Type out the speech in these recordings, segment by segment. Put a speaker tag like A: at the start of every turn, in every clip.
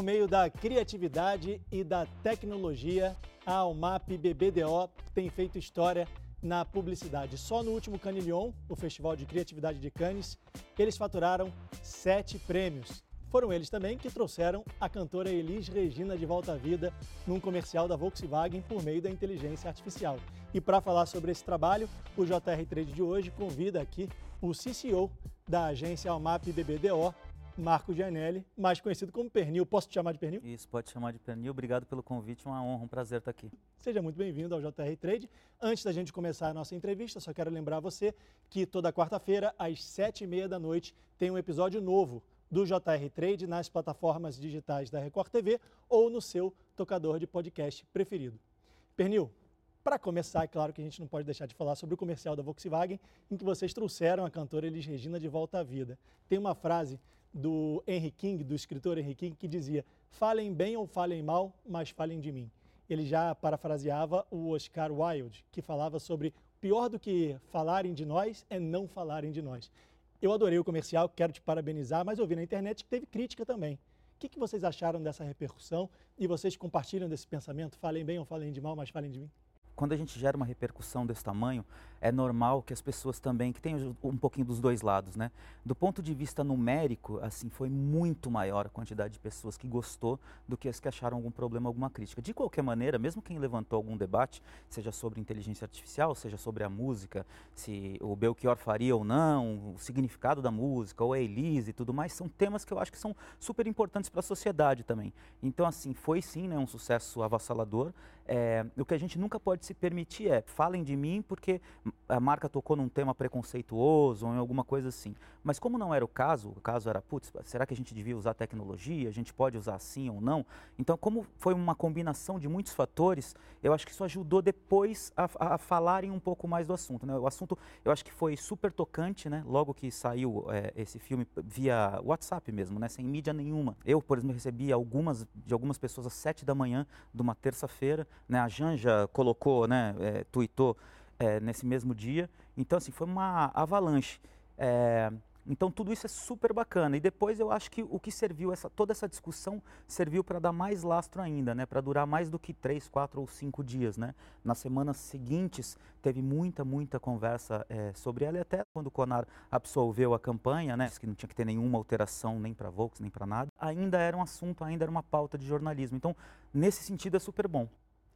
A: por meio da criatividade e da tecnologia, a Almap BBDO tem feito história na publicidade. Só no último Cannes Lyon, o Festival de Criatividade de Cannes, eles faturaram sete prêmios. Foram eles também que trouxeram a cantora Elis Regina de volta à vida num comercial da Volkswagen por meio da inteligência artificial. E para falar sobre esse trabalho, o JR Trade de hoje convida aqui o CCO da agência Almap BBDO, Marco Gianelli, mais conhecido como Pernil. Posso te chamar de Pernil?
B: Isso, pode chamar de Pernil. Obrigado pelo convite, uma honra, um prazer estar aqui.
A: Seja muito bem-vindo ao JR Trade. Antes da gente começar a nossa entrevista, só quero lembrar você que toda quarta-feira, às sete e meia da noite, tem um episódio novo do JR Trade nas plataformas digitais da Record TV ou no seu tocador de podcast preferido. Pernil, para começar, é claro que a gente não pode deixar de falar sobre o comercial da Volkswagen, em que vocês trouxeram a cantora Elis Regina de volta à vida. Tem uma frase do Henry King, do escritor Henry King, que dizia: Falem bem ou falem mal, mas falem de mim. Ele já parafraseava o Oscar Wilde, que falava sobre pior do que falarem de nós é não falarem de nós. Eu adorei o comercial, quero te parabenizar, mas eu vi na internet que teve crítica também. O que, que vocês acharam dessa repercussão e vocês compartilham desse pensamento? Falem bem ou falem de mal, mas falem de mim?
B: quando a gente gera uma repercussão desse tamanho, é normal que as pessoas também, que tem um pouquinho dos dois lados, né? Do ponto de vista numérico, assim, foi muito maior a quantidade de pessoas que gostou do que as que acharam algum problema, alguma crítica. De qualquer maneira, mesmo quem levantou algum debate, seja sobre inteligência artificial, seja sobre a música, se o Belchior faria ou não, o significado da música, ou a Elise e tudo mais, são temas que eu acho que são super importantes para a sociedade também. Então, assim, foi sim né, um sucesso avassalador. É, o que a gente nunca pode se permitir é, falem de mim porque a marca tocou num tema preconceituoso ou em alguma coisa assim. Mas como não era o caso, o caso era, putz, será que a gente devia usar tecnologia? A gente pode usar assim ou não? Então, como foi uma combinação de muitos fatores, eu acho que isso ajudou depois a, a falarem um pouco mais do assunto. Né? O assunto, eu acho que foi super tocante, né? Logo que saiu é, esse filme via WhatsApp mesmo, né? Sem mídia nenhuma. Eu, por exemplo, recebi algumas de algumas pessoas às sete da manhã de uma terça-feira, né? A Janja colocou né, é, tweetou é, nesse mesmo dia. Então, assim, foi uma avalanche. É, então, tudo isso é super bacana. E depois eu acho que o que serviu, essa, toda essa discussão serviu para dar mais lastro ainda, né? para durar mais do que três, quatro ou cinco dias. Né? Nas semanas seguintes, teve muita, muita conversa é, sobre ela. E até quando o Conar absolveu a campanha, né? que não tinha que ter nenhuma alteração nem para Volks, nem para nada, ainda era um assunto, ainda era uma pauta de jornalismo. Então, nesse sentido, é super bom.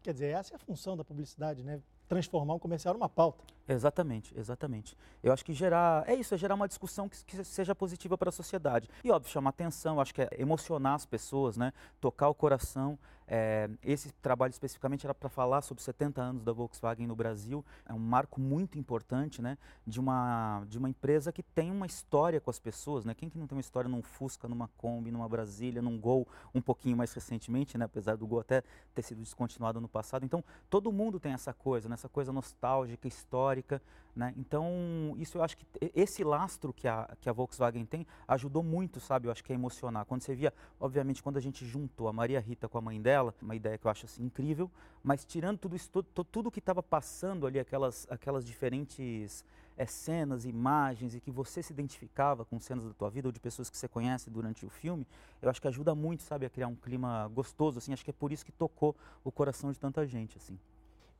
A: Quer dizer, essa é a função da publicidade, né? Transformar um comercial numa pauta.
B: Exatamente, exatamente. Eu acho que gerar, é isso, é gerar uma discussão que, que seja positiva para a sociedade. E óbvio, chamar atenção, acho que é emocionar as pessoas, né? Tocar o coração. É, esse trabalho especificamente era para falar sobre 70 anos da Volkswagen no Brasil. É um marco muito importante, né? De uma, de uma empresa que tem uma história com as pessoas, né? Quem que não tem uma história num Fusca, numa Kombi, numa Brasília, num Gol, um pouquinho mais recentemente, né? Apesar do Gol até ter sido descontinuado no passado. Então, todo mundo tem essa coisa, né? essa coisa nostálgica, histórica, né? Então, isso eu acho que esse lastro que a, que a Volkswagen tem ajudou muito, sabe? Eu acho que é emocionar. Quando você via, obviamente, quando a gente juntou a Maria Rita com a mãe dela, uma ideia que eu acho assim incrível, mas tirando tudo isso, tudo, tudo que estava passando ali, aquelas, aquelas diferentes é, cenas, imagens e que você se identificava com cenas da tua vida ou de pessoas que você conhece durante o filme, eu acho que ajuda muito, sabe, a criar um clima gostoso, assim. Acho que é por isso que tocou o coração de tanta gente, assim.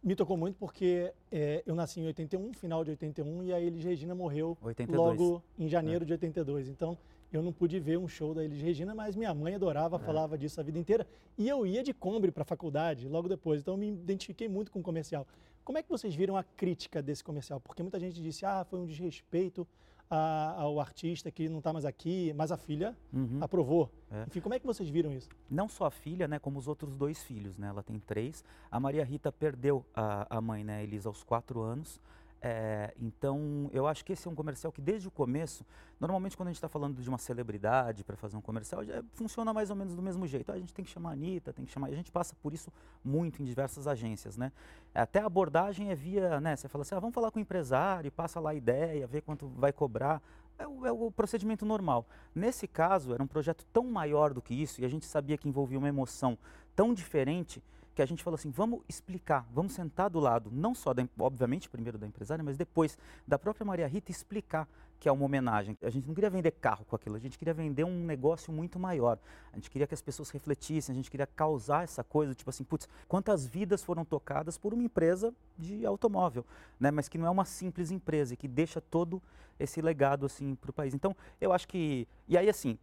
A: Me tocou muito porque é, eu nasci em 81, final de 81, e a Elis Regina morreu
B: 82.
A: logo em janeiro é. de 82. Então, eu não pude ver um show da Elis Regina, mas minha mãe adorava, é. falava disso a vida inteira. E eu ia de Kombi para a faculdade logo depois, então eu me identifiquei muito com o comercial. Como é que vocês viram a crítica desse comercial? Porque muita gente disse, ah, foi um desrespeito a, ao artista que não está mais aqui, mas a filha uhum. aprovou. É. Enfim, como é que vocês viram isso?
B: Não só a filha, né, como os outros dois filhos, né? Ela tem três. A Maria Rita perdeu a, a mãe, né, Elisa, aos quatro anos. É, então, eu acho que esse é um comercial que, desde o começo, normalmente quando a gente está falando de uma celebridade para fazer um comercial, já funciona mais ou menos do mesmo jeito. Ah, a gente tem que chamar a Anitta, tem que chamar. A gente passa por isso muito em diversas agências, né? Até a abordagem é via, né? Você fala assim, ah, vamos falar com o empresário, passa lá a ideia, vê quanto vai cobrar. É o, é o, procedimento normal. Nesse caso, era um projeto tão maior do que isso e a gente sabia que envolvia uma emoção tão diferente que a gente falou assim, vamos explicar, vamos sentar do lado, não só, da, obviamente, primeiro da empresária, mas depois da própria Maria Rita explicar que é uma homenagem. A gente não queria vender carro com aquilo, a gente queria vender um negócio muito maior. A gente queria que as pessoas refletissem, a gente queria causar essa coisa, tipo assim, putz, quantas vidas foram tocadas por uma empresa de automóvel, né? Mas que não é uma simples empresa e que deixa todo esse legado assim para o país. Então, eu acho que e aí assim,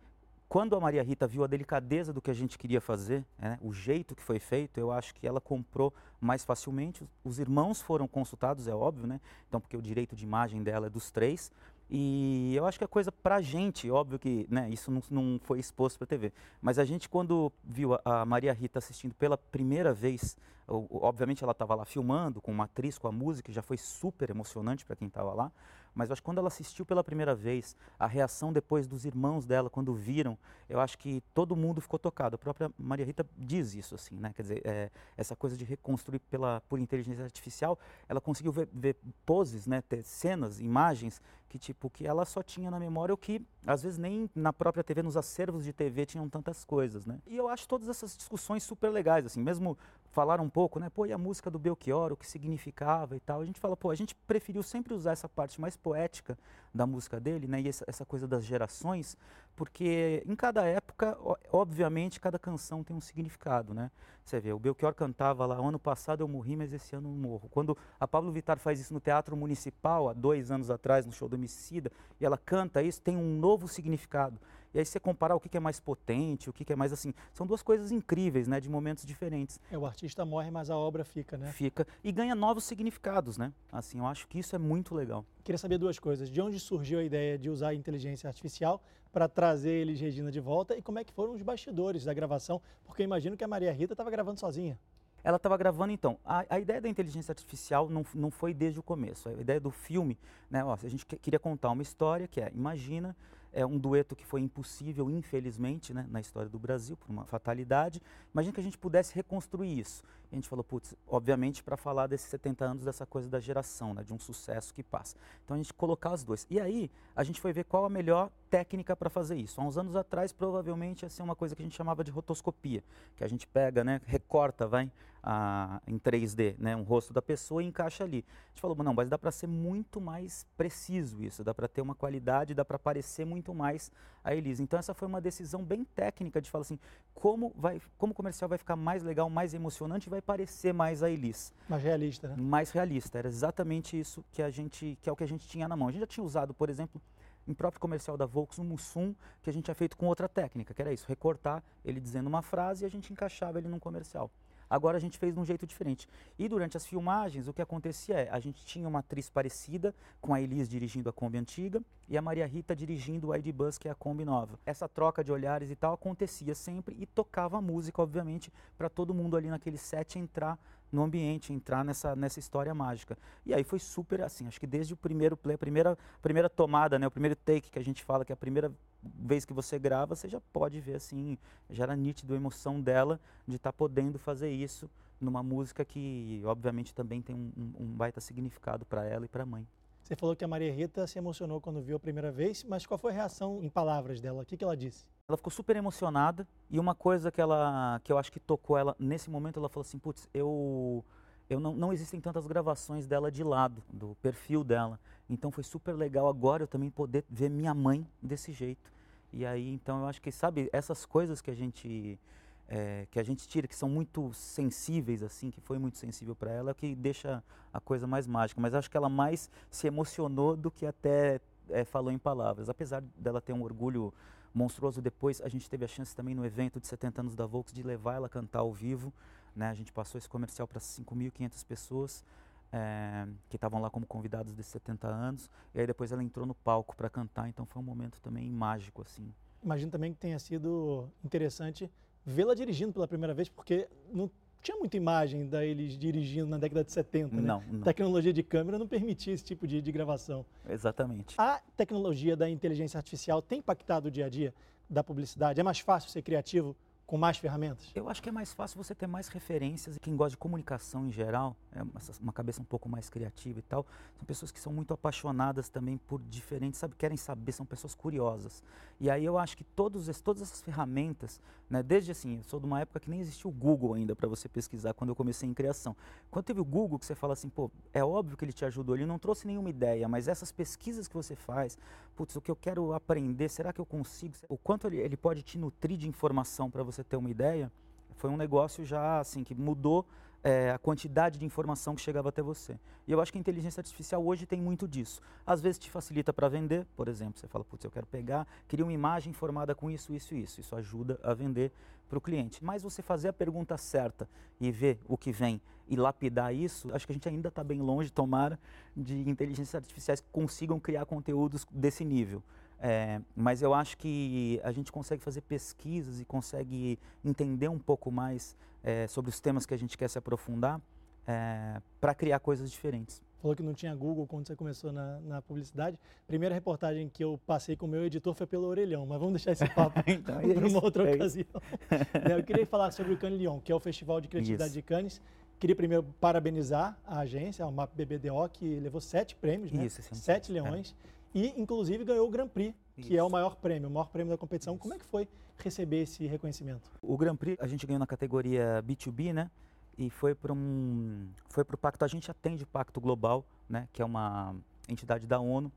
B: quando a Maria Rita viu a delicadeza do que a gente queria fazer, né, o jeito que foi feito, eu acho que ela comprou mais facilmente. Os irmãos foram consultados, é óbvio, né? Então, porque o direito de imagem dela é dos três. E eu acho que a coisa para a gente, óbvio que né, isso não, não foi exposto para a TV, mas a gente quando viu a, a Maria Rita assistindo pela primeira vez, obviamente ela estava lá filmando com uma atriz, com a música, já foi super emocionante para quem estava lá, mas eu acho que quando ela assistiu pela primeira vez, a reação depois dos irmãos dela, quando viram, eu acho que todo mundo ficou tocado. A própria Maria Rita diz isso, assim, né? Quer dizer, é, essa coisa de reconstruir pela, por inteligência artificial, ela conseguiu ver, ver poses, né? Ter cenas, imagens que tipo que ela só tinha na memória o que às vezes nem na própria TV nos acervos de TV tinham tantas coisas né? E eu acho todas essas discussões super legais assim mesmo falar um pouco né pô e a música do Belchior o que significava e tal? A gente fala pô a gente preferiu sempre usar essa parte mais poética da música dele né e essa, essa coisa das gerações porque em cada época obviamente cada canção tem um significado né você vê o Belchior cantava lá ano passado eu morri mas esse ano eu morro quando a Pablo Vittar faz isso no Teatro Municipal há dois anos atrás no show do Homicida, e ela canta isso, tem um novo significado. E aí você comparar o que, é mais potente, o que, é mais assim. São duas coisas incríveis, né? De momentos diferentes.
A: É, o artista morre, mas a obra fica, né?
B: Fica. E ganha novos significados, né? Assim, eu acho que isso é muito legal.
A: Queria saber duas coisas. De onde surgiu a ideia de usar a inteligência artificial para trazer eles Regina de volta e como é que foram os bastidores da gravação? Porque eu imagino que a Maria Rita estava gravando sozinha.
B: Ela estava gravando então. A, a, ideia da inteligência artificial não, não foi desde o começo. A ideia do filme, né? Ó, a gente queria contar uma história que é, imagina é um dueto que foi impossível, infelizmente, né, na história do Brasil, por uma fatalidade. Imagina que a gente pudesse reconstruir isso. A gente falou, putz, obviamente para falar desses 70 anos, dessa coisa da geração, né, de um sucesso que passa. Então a gente colocar os dois. E aí a gente foi ver qual a melhor técnica para fazer isso. Há uns anos atrás, provavelmente ia ser uma coisa que a gente chamava de rotoscopia, que a gente pega, né, recorta, vai, a, em 3D, né, um rosto da pessoa e encaixa ali. A gente falou, não, mas dá para ser muito mais preciso isso, dá para ter uma qualidade, dá para parecer muito mais a Elisa. Então essa foi uma decisão bem técnica de falar assim, como vai, como o comercial vai ficar mais legal, mais emocionante, vai parecer mais a Elis.
A: Mais realista, né?
B: Mais realista. Era exatamente isso que a gente, que é o que a gente tinha na mão. A gente já tinha usado, por exemplo, em próprio comercial da Volks, um Mussum, que a gente tinha feito com outra técnica, que era isso, recortar ele dizendo uma frase e a gente encaixava ele num comercial. Agora a gente fez de um jeito diferente. E durante as filmagens, o que acontecia é, a gente tinha uma atriz parecida, com a Elis dirigindo a Kombi antiga e a Maria Rita dirigindo o ID Bus, que é a Kombi nova. Essa troca de olhares e tal acontecia sempre e tocava música, obviamente, para todo mundo ali naquele set entrar no ambiente, entrar nessa, nessa história mágica. E aí foi super assim, acho que desde o primeiro play, a primeira, primeira tomada, né, o primeiro take que a gente fala, que é a primeira vez que você grava, você já pode ver assim, já era nítido a emoção dela de estar tá podendo fazer isso numa música que, obviamente, também tem um, um baita significado para ela e para a mãe.
A: Você falou que a Maria Rita se emocionou quando viu a primeira vez, mas qual foi a reação em palavras dela? O que, que ela disse?
B: Ela ficou super emocionada e uma coisa que ela, que eu acho que tocou ela nesse momento, ela falou assim, putz, eu, eu não, não existem tantas gravações dela de lado, do perfil dela. Então foi super legal agora eu também poder ver minha mãe desse jeito. E aí, então eu acho que, sabe, essas coisas que a gente é, que a gente tira, que são muito sensíveis, assim, que foi muito sensível para ela, que deixa a coisa mais mágica. Mas acho que ela mais se emocionou do que até é, falou em palavras. Apesar dela ter um orgulho monstruoso depois, a gente teve a chance também no evento de 70 anos da Volks de levar ela a cantar ao vivo. Né? A gente passou esse comercial para 5.500 pessoas é, que estavam lá como convidados de 70 anos. E aí depois ela entrou no palco para cantar, então foi um momento também mágico, assim.
A: Imagino também que tenha sido interessante vê-la dirigindo pela primeira vez, porque não tinha muita imagem da eles dirigindo na década de 70, né?
B: Não, não.
A: Tecnologia de câmera não permitia esse tipo de, de gravação.
B: Exatamente.
A: A tecnologia da inteligência artificial tem impactado o dia a dia da publicidade? É mais fácil ser criativo com mais ferramentas?
B: Eu acho que é mais fácil você ter mais referências e quem gosta de comunicação em geral, é uma cabeça um pouco mais criativa e tal, são pessoas que são muito apaixonadas também por diferentes, sabe, querem saber, são pessoas curiosas. E aí eu acho que todos, todas essas ferramentas, né, desde assim, eu sou de uma época que nem existia o Google ainda para você pesquisar quando eu comecei em criação. Quando teve o Google que você fala assim, pô, é óbvio que ele te ajudou, ele não trouxe nenhuma ideia, mas essas pesquisas que você faz, putz, o que eu quero aprender, será que eu consigo? O quanto ele, ele pode te nutrir de informação para você você ter uma ideia, foi um negócio já assim que mudou é, a quantidade de informação que chegava até você. E eu acho que a inteligência artificial hoje tem muito disso. Às vezes te facilita para vender, por exemplo, você fala, putz, eu quero pegar, queria uma imagem formada com isso, isso e isso. Isso ajuda a vender para o cliente. Mas você fazer a pergunta certa e ver o que vem e lapidar isso, acho que a gente ainda está bem longe, tomara, de inteligências artificiais que consigam criar conteúdos desse nível. É, mas eu acho que a gente consegue fazer pesquisas e consegue entender um pouco mais é, sobre os temas que a gente quer se aprofundar é, para criar coisas diferentes.
A: Falou que não tinha Google quando você começou na, na, publicidade. Primeira reportagem que eu passei com o meu editor foi pelo Orelhão, mas vamos deixar esse papo então, para uma outra é ocasião. Eu queria falar sobre o Cannes Lyon, que é o Festival de Criatividade isso. de Cannes. Queria primeiro parabenizar a agência, a MAP BBDO, que levou sete prêmios, né? Isso, sete leões. É e inclusive ganhou o Grand Prix, Isso. que é o maior prêmio, o maior prêmio da competição. Isso. Como é que foi receber esse reconhecimento?
B: O Grand Prix a gente ganhou na categoria B2B, né? E foi para um foi para o pacto. A gente atende o Pacto Global, né? Que é uma entidade da ONU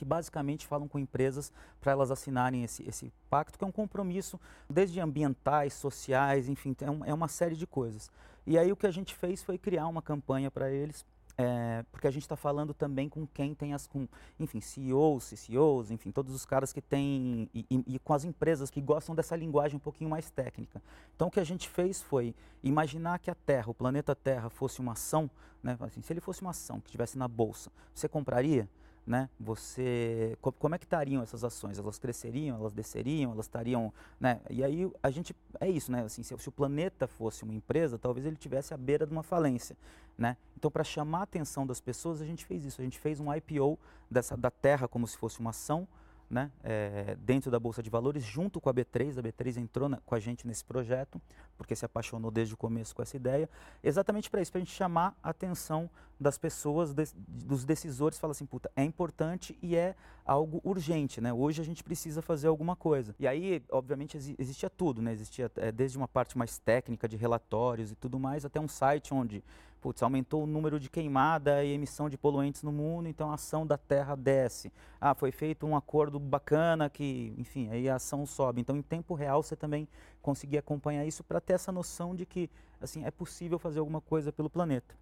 B: que basicamente falam com empresas para elas assinarem esse, esse pacto, que é um compromisso desde ambientais, sociais, enfim, é, um, é uma série de coisas. E aí o que a gente fez foi criar uma campanha para eles é, porque a gente está falando também com quem tem as, com, enfim, CEOs, CCOs, enfim, todos os caras que têm, e, e, e, com as empresas que gostam dessa linguagem um pouquinho mais técnica. Então o que a gente fez foi imaginar que a Terra, o planeta Terra, fosse uma ação, né, assim, se ele fosse uma ação que estivesse na bolsa, você compraria? Né? Você, como é que estariam essas ações? Elas cresceriam, elas desceriam, elas estariam, né? E aí a gente é isso, né? Assim, se, se, o planeta fosse uma empresa, talvez ele tivesse à beira de uma falência, né? Então, para chamar a atenção das pessoas, a gente fez isso. A gente fez um IPO dessa da Terra como se fosse uma ação, né, é, dentro da Bolsa de Valores, junto com a B3. A B3 entrou na, com a gente nesse projeto, porque se apaixonou desde o começo com essa ideia, exatamente para isso, para a gente chamar a atenção das pessoas, de, dos decisores, fala assim, puta, é importante e é algo urgente, né? Hoje a gente precisa fazer alguma coisa. E aí, obviamente, existia tudo, né? Existia é, desde uma parte mais técnica de relatórios e tudo mais, até um site onde putz, aumentou o número de queimada e emissão de poluentes no mundo, então a ação da terra desce. Ah, foi feito um acordo bacana que, enfim, aí a ação sobe. Então, em tempo real, você também conseguir acompanhar isso para ter essa noção de que, assim, é possível fazer alguma coisa pelo planeta.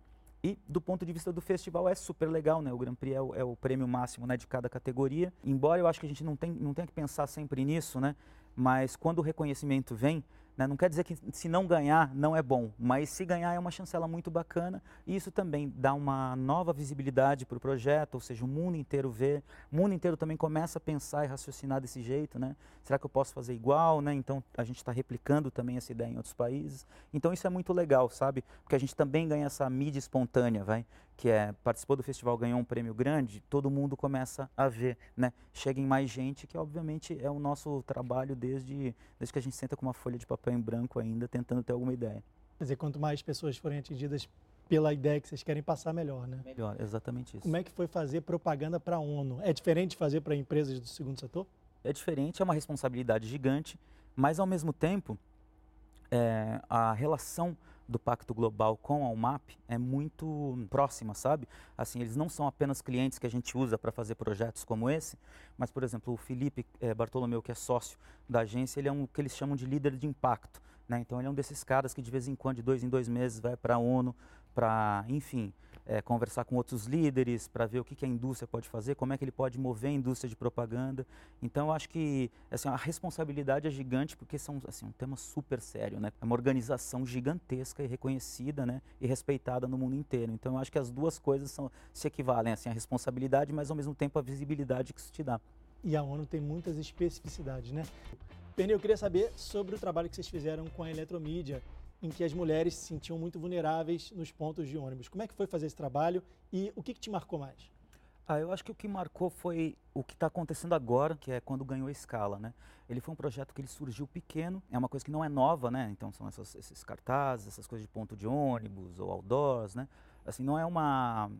B: E do ponto de vista do festival é super legal, né? O Grand Prix é o, é o prêmio máximo né, de cada categoria. Embora eu acho que a gente não, não tenha que pensar sempre nisso, né? Mas quando o reconhecimento vem, né? Não quer dizer que se não ganhar não é bom, mas se ganhar é uma chancela muito bacana e isso também dá uma nova visibilidade para o projeto, ou seja, o mundo inteiro vê, o mundo inteiro também começa a pensar e raciocinar desse jeito, né? Será que eu posso fazer igual, né? Então a gente está replicando também essa ideia em outros países. Então isso é muito legal, sabe? Porque a gente também ganha essa mídia espontânea, vai? Que é participou do festival, ganhou um prêmio grande, todo mundo começa a ver, né? Chega em mais gente, que obviamente é o nosso trabalho desde, desde que a gente senta com uma folha de papel em branco ainda, tentando ter alguma ideia.
A: Quer dizer, quanto mais pessoas forem atingidas pela ideia que vocês querem passar, melhor, né?
B: Melhor, exatamente isso.
A: Como é que foi fazer propaganda para a ONU? É diferente de fazer para empresas do segundo setor?
B: É diferente, é uma responsabilidade gigante, mas ao mesmo tempo, é, a relação do Pacto Global com a UMAP é muito próxima, sabe? Assim, eles não são apenas clientes que a gente usa para fazer projetos como esse, mas, por exemplo, o Felipe é, Bartolomeu, que é sócio da agência, ele é um que eles chamam de líder de impacto, né? Então, ele é um desses caras que de vez em quando, de dois em dois meses, vai para a ONU, para, enfim, é, conversar com outros líderes para ver o que, que, a indústria pode fazer, como é que ele pode mover a indústria de propaganda. Então, eu acho que assim, a responsabilidade é gigante porque são assim, um tema super sério, né? É uma organização gigantesca e reconhecida, né? E respeitada no mundo inteiro. Então, eu acho que as duas coisas são, se equivalem, assim, a responsabilidade, mas ao mesmo tempo a visibilidade que isso te dá.
A: E a ONU tem muitas especificidades, né? Perni, eu queria saber sobre o trabalho que vocês fizeram com a eletromídia em que as mulheres se sentiam muito vulneráveis nos pontos de ônibus. Como é que foi fazer esse trabalho e o que, que te marcou mais?
B: Ah, eu acho que o que marcou foi o que está acontecendo agora, que é quando ganhou a escala, né? Ele foi um projeto que ele surgiu pequeno, é uma coisa que não é nova, né? Então são essas, esses cartazes, essas coisas de ponto de ônibus ou outdoors, né? Assim, não é uma,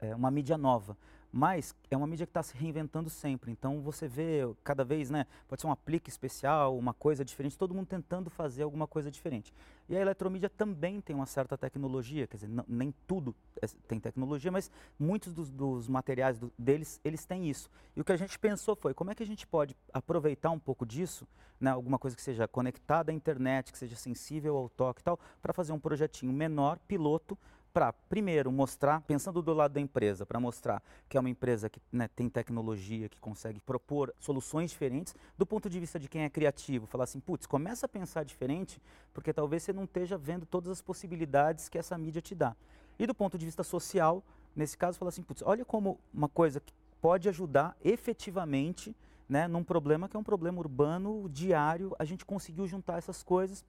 B: é uma mídia nova, mas é uma mídia que está se reinventando sempre. Então você vê cada vez, né? Pode ser um aplique especial, uma coisa diferente, todo mundo tentando fazer alguma coisa diferente. E a eletromídia também tem uma certa tecnologia, quer dizer, nem tudo é, tem tecnologia, mas muitos dos, dos materiais do, deles, eles têm isso. E o que a gente pensou foi, como é que a gente pode aproveitar um pouco disso, né, alguma coisa que seja conectada à internet, que seja sensível ao toque e tal, para fazer um projetinho menor, piloto, para, primeiro, mostrar, pensando do lado da empresa, para mostrar que é uma empresa que né, tem tecnologia, que consegue propor soluções diferentes, do ponto de vista de quem é criativo, falar assim, putz, começa a pensar diferente, porque talvez você não esteja vendo todas as possibilidades que essa mídia te dá. E do ponto de vista social, nesse caso, falar assim, putz, olha como uma coisa que pode ajudar efetivamente né, num problema que é um problema urbano diário, a gente conseguiu juntar essas coisas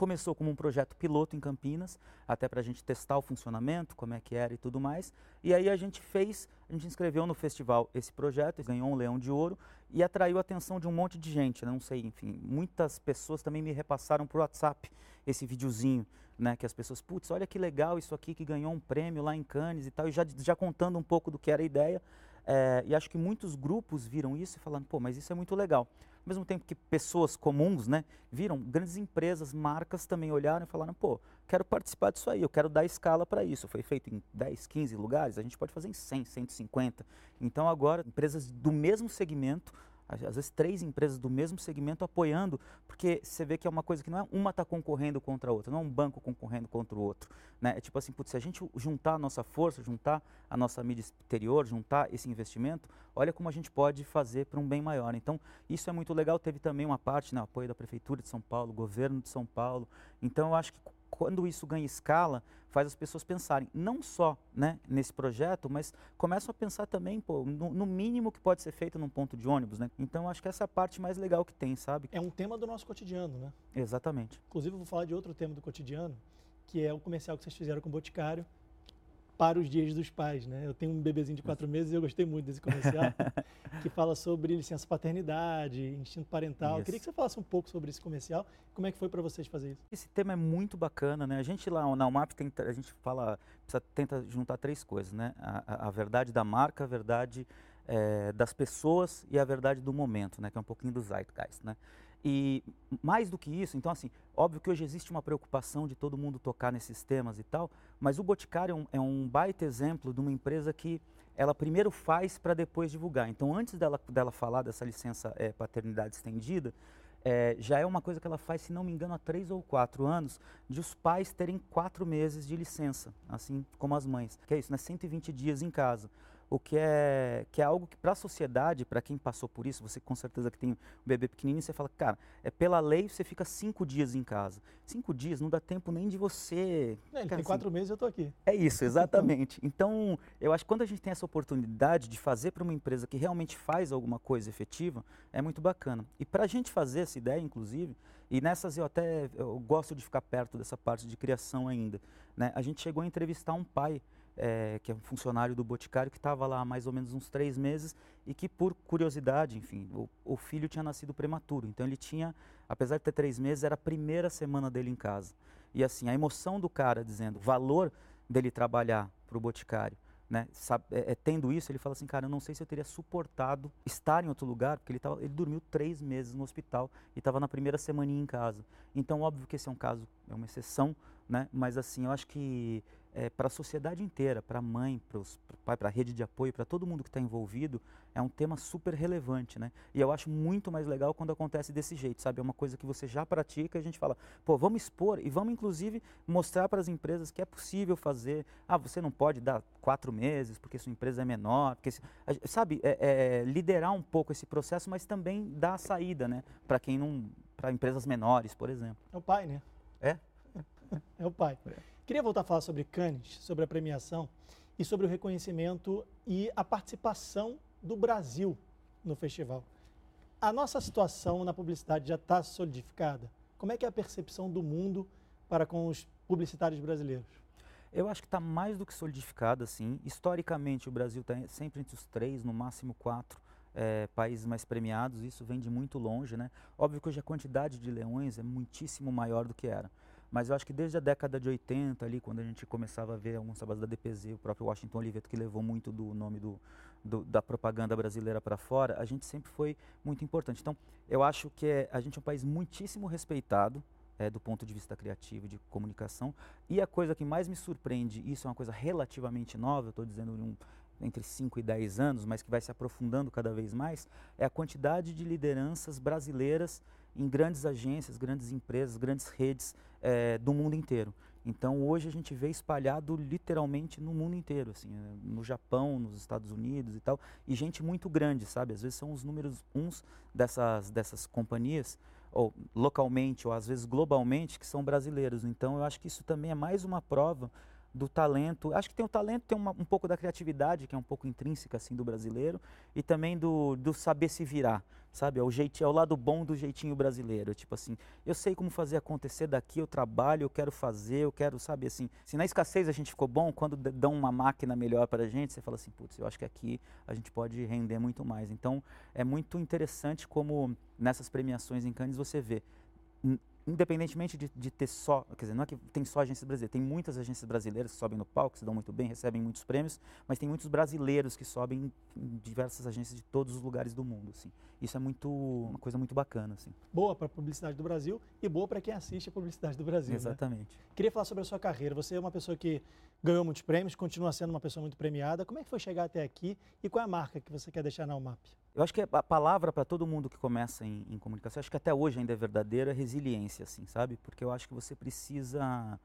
B: Começou como um projeto piloto em Campinas, até para a gente testar o funcionamento, como é que era e tudo mais. E aí a gente fez, a gente inscreveu no festival esse projeto, ganhou um leão de ouro e atraiu a atenção de um monte de gente, né? não sei, enfim, muitas pessoas também me repassaram por WhatsApp esse videozinho, né, que as pessoas, putz, olha que legal isso aqui que ganhou um prêmio lá em Cannes e tal, e já, já contando um pouco do que era a ideia. É, e acho que muitos grupos viram isso e falaram, pô, mas isso é muito legal. Ao mesmo tempo que pessoas comuns, né, viram, grandes empresas, marcas também olharam e falaram, pô, quero participar disso aí, eu quero dar escala para isso. Foi feito em 10, 15 lugares, a gente pode fazer em 100, 150. Então agora, empresas do mesmo segmento às vezes três empresas do mesmo segmento apoiando, porque você vê que é uma coisa que não é uma está concorrendo contra a outra, não é um banco concorrendo contra o outro. Né? É tipo assim, putz, se a gente juntar a nossa força, juntar a nossa mídia exterior, juntar esse investimento, olha como a gente pode fazer para um bem maior. Então, isso é muito legal. Teve também uma parte, né, apoio da Prefeitura de São Paulo, governo de São Paulo. Então, eu acho que quando isso ganha escala, faz as pessoas pensarem não só né, nesse projeto, mas começam a pensar também pô, no, no, mínimo que pode ser feito num ponto de ônibus. Né? Então, acho que essa é a parte mais legal que tem, sabe?
A: É um tema do nosso cotidiano, né?
B: Exatamente.
A: Inclusive, eu vou falar de outro tema do cotidiano, que é o comercial que vocês fizeram com o Boticário, para os dias dos pais, né? Eu tenho um bebezinho de quatro meses e eu gostei muito desse comercial, que fala sobre licença paternidade, instinto parental. Eu queria que você falasse um pouco sobre esse comercial. Como é que foi para vocês fazer isso?
B: Esse tema é muito bacana, né? A gente lá na UMAP tenta, a gente fala, precisa, tenta juntar três coisas, né? A, a verdade da marca, a verdade é, das pessoas e a verdade do momento, né? Que é um pouquinho do zeitgeist, né? E mais do que isso, então assim, óbvio que hoje existe uma preocupação de todo mundo tocar nesses temas e tal, mas o Boticário é um, é um baita exemplo de uma empresa que ela primeiro faz para depois divulgar. Então antes dela, dela falar dessa licença é, paternidade estendida, é, já é uma coisa que ela faz, se não me engano, há três ou quatro anos, de os pais terem quatro meses de licença, assim como as mães. Que é isso, né? 120 dias em casa o que é, que é algo que para a sociedade, para quem passou por isso, você com certeza que tem um bebê pequenininho, você fala, cara, é pela lei você fica cinco dias em casa. Cinco dias não dá tempo nem de você...
A: É, ele cara, tem assim, quatro meses eu estou aqui.
B: É isso, exatamente. então, eu acho que quando a gente tem essa oportunidade de fazer para uma empresa que realmente faz alguma coisa efetiva, é muito bacana. E para a gente fazer essa ideia, inclusive, e nessas eu até eu gosto de ficar perto dessa parte de criação ainda, né? a gente chegou a entrevistar um pai é, que é um funcionário do Boticário, que estava lá há mais ou menos uns três meses e que, por curiosidade, enfim, o, o, filho tinha nascido prematuro. Então ele tinha, apesar de ter três meses, era a primeira semana dele em casa. E assim, a emoção do cara dizendo o valor dele trabalhar para o Boticário, né, sabe, é, é, tendo isso, ele fala assim, cara, eu não sei se eu teria suportado estar em outro lugar, porque ele, tava, ele dormiu três meses no hospital e estava na primeira semana em casa. Então, óbvio que esse é um caso, é uma exceção, né, mas assim, eu acho que é, para a sociedade inteira, para a mãe, para o pai, para a rede de apoio, para todo mundo que está envolvido, é um tema super relevante, né? E eu acho muito mais legal quando acontece desse jeito, sabe? É uma coisa que você já pratica e a gente fala, pô, vamos expor e vamos inclusive mostrar para as empresas que é possível fazer. Ah, você não pode dar quatro meses porque sua empresa é menor, porque sabe? É, é, liderar um pouco esse processo, mas também dar a saída, né? Para quem não, para empresas menores, por exemplo.
A: É o pai, né?
B: É.
A: É o pai. É. Queria voltar a falar sobre Cannes, sobre a premiação e sobre o reconhecimento e a participação do Brasil no festival. A nossa situação na publicidade já está solidificada? Como é que é a percepção do mundo para com os publicitários brasileiros?
B: Eu acho que está mais do que solidificada, assim. Historicamente, o Brasil está sempre entre os três, no máximo quatro é, países mais premiados. Isso vem de muito longe, né? Óbvio que hoje a quantidade de leões é muitíssimo maior do que era. Mas eu acho que desde a década de 80, ali, quando a gente começava a ver alguns trabalhos da DPZ, o próprio Washington Oliveto, que levou muito do nome do, do da propaganda brasileira para fora, a gente sempre foi muito importante. Então, eu acho que é, a gente é um país muitíssimo respeitado, é, do ponto de vista criativo, de comunicação. E a coisa que mais me surpreende, isso é uma coisa relativamente nova, eu estou dizendo um, entre 5 e 10 anos, mas que vai se aprofundando cada vez mais, é a quantidade de lideranças brasileiras em grandes agências, grandes empresas, grandes redes é, do mundo inteiro. Então hoje a gente vê espalhado literalmente no mundo inteiro, assim, eh, no Japão, nos Estados Unidos e tal, e gente muito grande, sabe? Às vezes são os números uns dessas, dessas companhias ou localmente ou às vezes globalmente, que são brasileiros. Então eu acho que isso também é mais uma prova do talento. Acho que tem o talento, tem uma, um pouco da criatividade, que é um pouco intrínseca assim do brasileiro, e também do, do saber se virar, sabe? É o, jeitinho, é o lado bom do jeitinho brasileiro. Tipo assim, eu sei como fazer acontecer daqui, eu trabalho, eu quero fazer, eu quero, sabe assim. Se na escassez a gente ficou bom, quando dão uma máquina melhor para a gente, você fala assim, putz, eu acho que aqui a gente pode render muito mais. Então é muito interessante como nessas premiações em Cannes você vê independentemente de, de, ter só, quer dizer, não é que tem só agências brasileiras, tem muitas agências brasileiras que sobem no palco, se dão muito bem, recebem muitos prêmios, mas tem muitos brasileiros que sobem em diversas agências de todos os lugares do mundo, assim. Isso é muito uma coisa muito bacana, assim.
A: Boa para a publicidade do Brasil e boa para quem assiste a publicidade do Brasil. Né?
B: Exatamente.
A: Né? Queria falar sobre a sua carreira. Você é uma pessoa que ganhou muitos prêmios, continua sendo uma pessoa muito premiada. Como é que foi chegar até aqui e qual é a marca que você quer deixar na UMAP?
B: Eu acho que a palavra para todo mundo que começa em, em, comunicação, acho que até hoje ainda é verdadeira, é resiliência, assim, sabe? Porque eu acho que você precisa,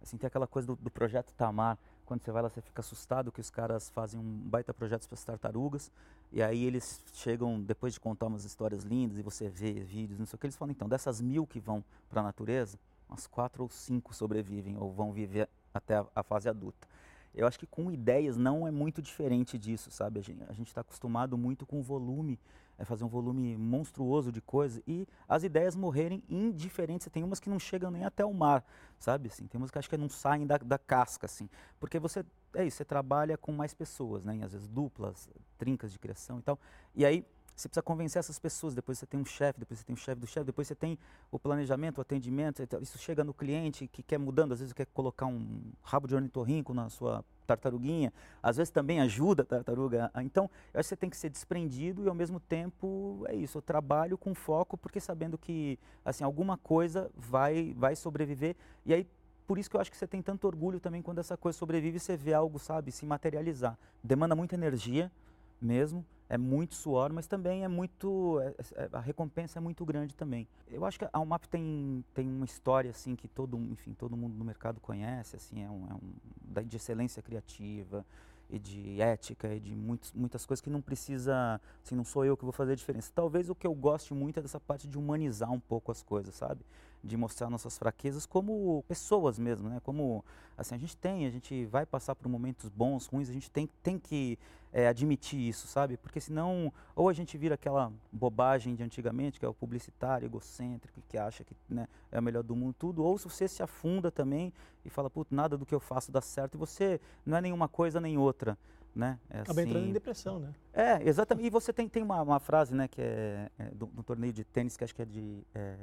B: assim, ter aquela coisa do, do projeto Tamar, quando você vai lá você fica assustado que os caras fazem um baita projeto para as tartarugas, e aí eles chegam, depois de contar umas histórias lindas, e você vê vídeos, não sei o que, eles falam, então, dessas mil que vão para a natureza, umas quatro ou cinco sobrevivem, ou vão viver até a, a fase adulta. Eu acho que com ideias não é muito diferente disso, sabe? A gente está acostumado muito com volume, é fazer um volume monstruoso de coisas e as ideias morrerem indiferentes. Tem umas que não chegam nem até o mar, sabe? Assim, tem umas que acho que não saem da, da casca, assim. Porque você, é isso, você trabalha com mais pessoas, né? E às vezes duplas, trincas de criação e tal. E aí você precisa convencer essas pessoas. Depois você tem um chefe, depois você tem o um chefe do chefe, depois você tem o planejamento, o atendimento. Isso chega no cliente que quer mudando, às vezes quer colocar um rabo de ornitorrinco na sua tartaruguinha, às vezes também ajuda a tartaruga. Então, eu acho que você tem que ser desprendido e ao mesmo tempo é isso, eu trabalho com foco porque sabendo que assim alguma coisa vai vai sobreviver. E aí por isso que eu acho que você tem tanto orgulho também quando essa coisa sobrevive você vê algo, sabe, se materializar. Demanda muita energia mesmo, é muito suor, mas também é muito é, é, a recompensa é muito grande também. Eu acho que a UMAP tem, tem uma história assim que todo enfim todo mundo no mercado conhece, assim é um, é um de excelência criativa e de ética e de muitos, muitas coisas que não precisa, assim, não sou eu que vou fazer a diferença. Talvez o que eu goste muito é dessa parte de humanizar um pouco as coisas, sabe? De mostrar nossas fraquezas como pessoas mesmo, né? Como, assim, a gente tem, a gente vai passar por momentos bons, ruins, a gente tem, tem que é, admitir isso, sabe? Porque senão, ou a gente vira aquela bobagem de antigamente, que é o publicitário egocêntrico, que acha que né, é o melhor do mundo, tudo, ou se você se afunda também e fala, puto, nada do que eu faço dá certo, e você não é nenhuma coisa nem outra. Né?
A: É Acaba assim... entrando em depressão, né?
B: É, exatamente. E você tem, tem uma, uma frase, né, que é, é do, do, torneio de tênis, que acho que é de é,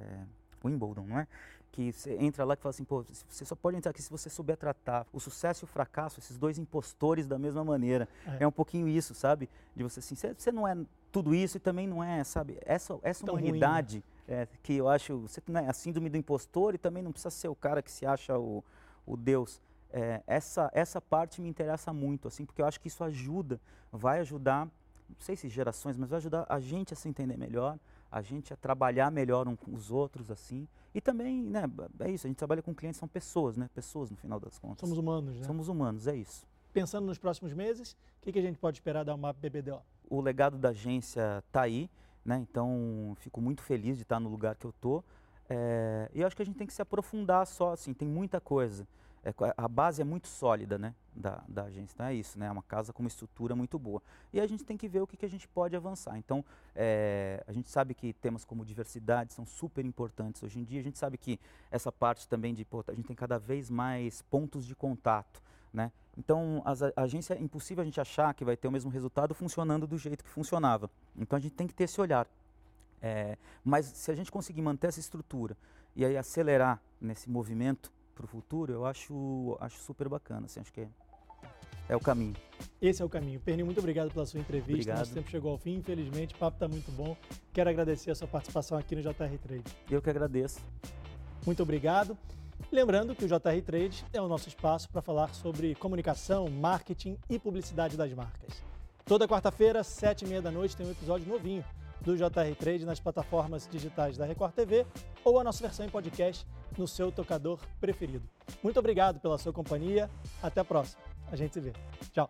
B: Wimbledon, não é? que você entra lá e fala assim, pô, você só pode entrar aqui se você souber tratar o sucesso e o fracasso, esses dois impostores da mesma maneira. É, é um pouquinho isso, sabe? De você assim, você não é tudo isso e também não é, sabe? Essa, essa humanidade ruim, né? é, que eu acho, você não é a síndrome do impostor e também não precisa ser o cara que se acha o, o Deus. É, essa, essa parte me interessa muito, assim, porque eu acho que isso ajuda, vai ajudar, não sei se gerações, mas vai ajudar a gente a se entender melhor, a gente a trabalhar melhor uns com os outros, assim. E também, né, é isso, a gente trabalha com clientes, são pessoas, né? Pessoas no final das contas.
A: Somos humanos, né?
B: Somos humanos, é isso.
A: Pensando nos próximos meses, o que, que a gente pode esperar da UMAP BBDO?
B: O legado da agência está aí, né? Então, fico muito feliz de estar no lugar que eu estou. É, e eu acho que a gente tem que se aprofundar só, assim, tem muita coisa. É, a base é muito sólida, né, da, da agência. Então é isso, né, é uma casa com uma estrutura muito boa. E a gente tem que ver o que, que a gente pode avançar. Então, é, a gente sabe que temas como diversidade são super importantes hoje em dia. A gente sabe que essa parte também de, pô, a gente tem cada vez mais pontos de contato, né. Então, as, a agência é impossível a gente achar que vai ter o mesmo resultado funcionando do jeito que funcionava. Então, a gente tem que ter esse olhar. É, mas se a gente conseguir manter essa estrutura e aí acelerar nesse movimento, para o futuro, eu acho, acho super bacana. Assim, acho que é, é o caminho.
A: Esse é o caminho. Perni, muito obrigado pela sua entrevista. Obrigado. Nosso tempo chegou ao fim, infelizmente. O papo está muito bom. Quero agradecer a sua participação aqui no JR Trade.
B: Eu que agradeço.
A: Muito obrigado. Lembrando que o JR Trade é o nosso espaço para falar sobre comunicação, marketing e publicidade das marcas. Toda quarta-feira, sete e meia da noite, tem um episódio novinho do JR Trade nas plataformas digitais da Record TV ou a nossa versão em podcast no seu tocador preferido. Muito obrigado pela sua companhia. Até a próxima. A gente se vê. Tchau.